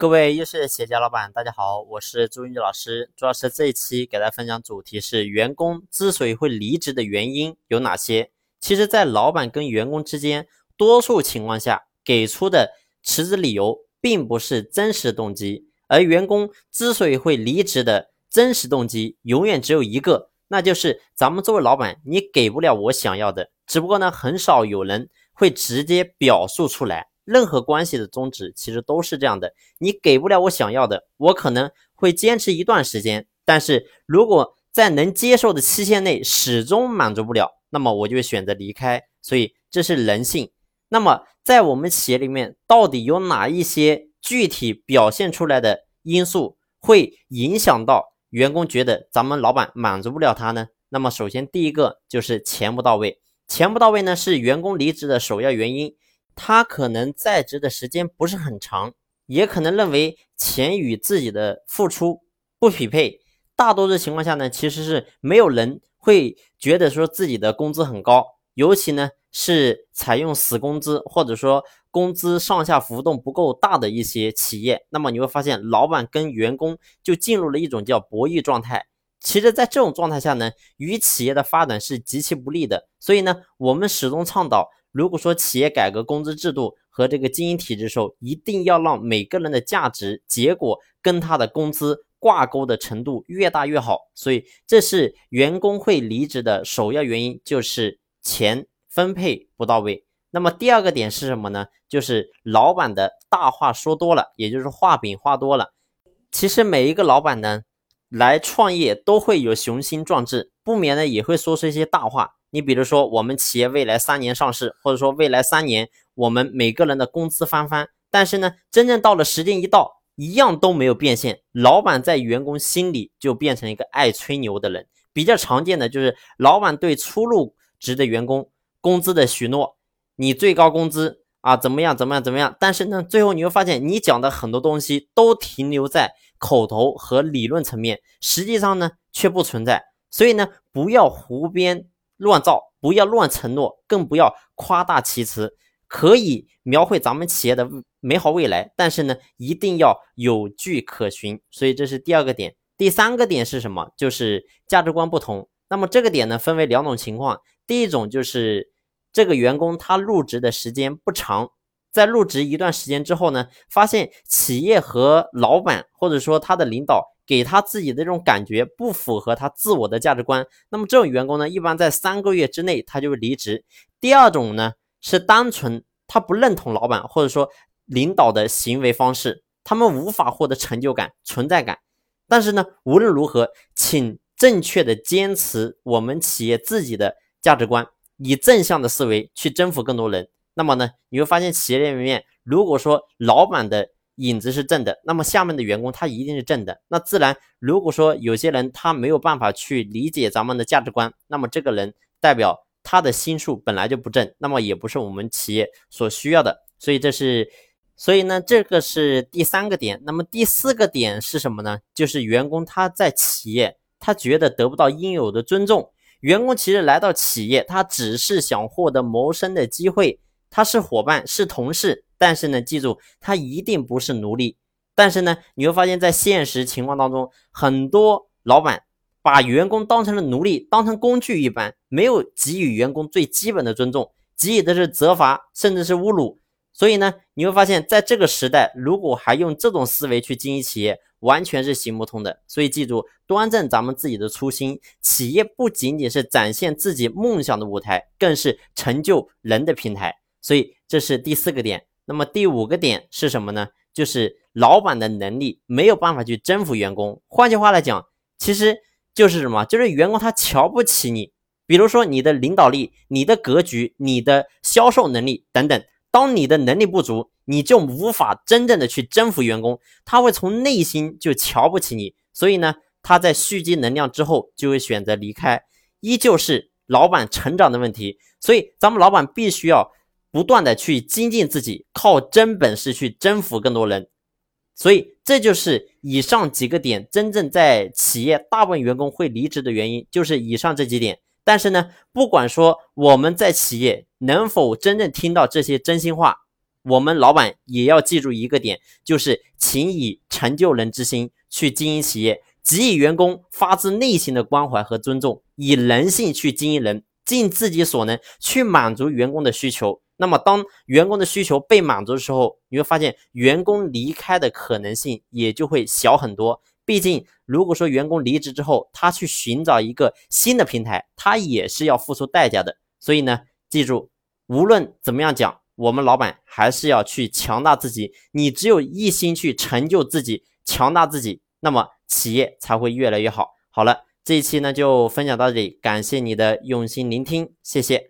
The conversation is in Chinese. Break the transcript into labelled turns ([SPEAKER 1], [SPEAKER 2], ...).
[SPEAKER 1] 各位优秀的企业家老板，大家好，我是朱云老师。朱老师这一期给大家分享主题是员工之所以会离职的原因有哪些？其实，在老板跟员工之间，多数情况下给出的辞职理由并不是真实动机，而员工之所以会离职的真实动机永远只有一个，那就是咱们作为老板，你给不了我想要的。只不过呢，很少有人会直接表述出来。任何关系的宗旨其实都是这样的，你给不了我想要的，我可能会坚持一段时间，但是如果在能接受的期限内始终满足不了，那么我就会选择离开。所以这是人性。那么在我们企业里面，到底有哪一些具体表现出来的因素会影响到员工觉得咱们老板满足不了他呢？那么首先第一个就是钱不到位，钱不到位呢是员工离职的首要原因。他可能在职的时间不是很长，也可能认为钱与自己的付出不匹配。大多数情况下呢，其实是没有人会觉得说自己的工资很高，尤其呢是采用死工资或者说工资上下浮动不够大的一些企业，那么你会发现老板跟员工就进入了一种叫博弈状态。其实，在这种状态下呢，与企业的发展是极其不利的。所以呢，我们始终倡导。如果说企业改革工资制度和这个经营体制的时候，一定要让每个人的价值结果跟他的工资挂钩的程度越大越好。所以这是员工会离职的首要原因，就是钱分配不到位。那么第二个点是什么呢？就是老板的大话说多了，也就是画饼画多了。其实每一个老板呢，来创业都会有雄心壮志，不免呢也会说出一些大话。你比如说，我们企业未来三年上市，或者说未来三年我们每个人的工资翻番，但是呢，真正到了时间一到，一样都没有变现。老板在员工心里就变成一个爱吹牛的人。比较常见的就是老板对初入职的员工工资的许诺，你最高工资啊怎么样怎么样怎么样？但是呢，最后你会发现你讲的很多东西都停留在口头和理论层面，实际上呢却不存在。所以呢，不要胡编。乱造，不要乱承诺，更不要夸大其词。可以描绘咱们企业的美好未来，但是呢，一定要有据可循。所以这是第二个点。第三个点是什么？就是价值观不同。那么这个点呢，分为两种情况。第一种就是这个员工他入职的时间不长，在入职一段时间之后呢，发现企业和老板或者说他的领导。给他自己的这种感觉不符合他自我的价值观，那么这种员工呢，一般在三个月之内他就会离职。第二种呢，是单纯他不认同老板或者说领导的行为方式，他们无法获得成就感、存在感。但是呢，无论如何，请正确的坚持我们企业自己的价值观，以正向的思维去征服更多人。那么呢，你会发现企业里面，如果说老板的。影子是正的，那么下面的员工他一定是正的。那自然，如果说有些人他没有办法去理解咱们的价值观，那么这个人代表他的心术本来就不正，那么也不是我们企业所需要的。所以这是，所以呢，这个是第三个点。那么第四个点是什么呢？就是员工他在企业他觉得得不到应有的尊重。员工其实来到企业，他只是想获得谋生的机会，他是伙伴，是同事。但是呢，记住，他一定不是奴隶。但是呢，你会发现在现实情况当中，很多老板把员工当成了奴隶，当成工具一般，没有给予员工最基本的尊重，给予的是责罚，甚至是侮辱。所以呢，你会发现在这个时代，如果还用这种思维去经营企业，完全是行不通的。所以记住，端正咱们自己的初心，企业不仅仅是展现自己梦想的舞台，更是成就人的平台。所以这是第四个点。那么第五个点是什么呢？就是老板的能力没有办法去征服员工。换句话来讲，其实就是什么？就是员工他瞧不起你。比如说你的领导力、你的格局、你的销售能力等等。当你的能力不足，你就无法真正的去征服员工，他会从内心就瞧不起你。所以呢，他在蓄积能量之后就会选择离开。依旧是老板成长的问题。所以咱们老板必须要。不断的去精进自己，靠真本事去征服更多人，所以这就是以上几个点真正在企业大部分员工会离职的原因，就是以上这几点。但是呢，不管说我们在企业能否真正听到这些真心话，我们老板也要记住一个点，就是请以成就人之心去经营企业，给予员工发自内心的关怀和尊重，以人性去经营人，尽自己所能去满足员工的需求。那么，当员工的需求被满足的时候，你会发现员工离开的可能性也就会小很多。毕竟，如果说员工离职之后，他去寻找一个新的平台，他也是要付出代价的。所以呢，记住，无论怎么样讲。我们老板还是要去强大自己，你只有一心去成就自己、强大自己，那么企业才会越来越好。好了，这一期呢就分享到这里，感谢你的用心聆听，谢谢。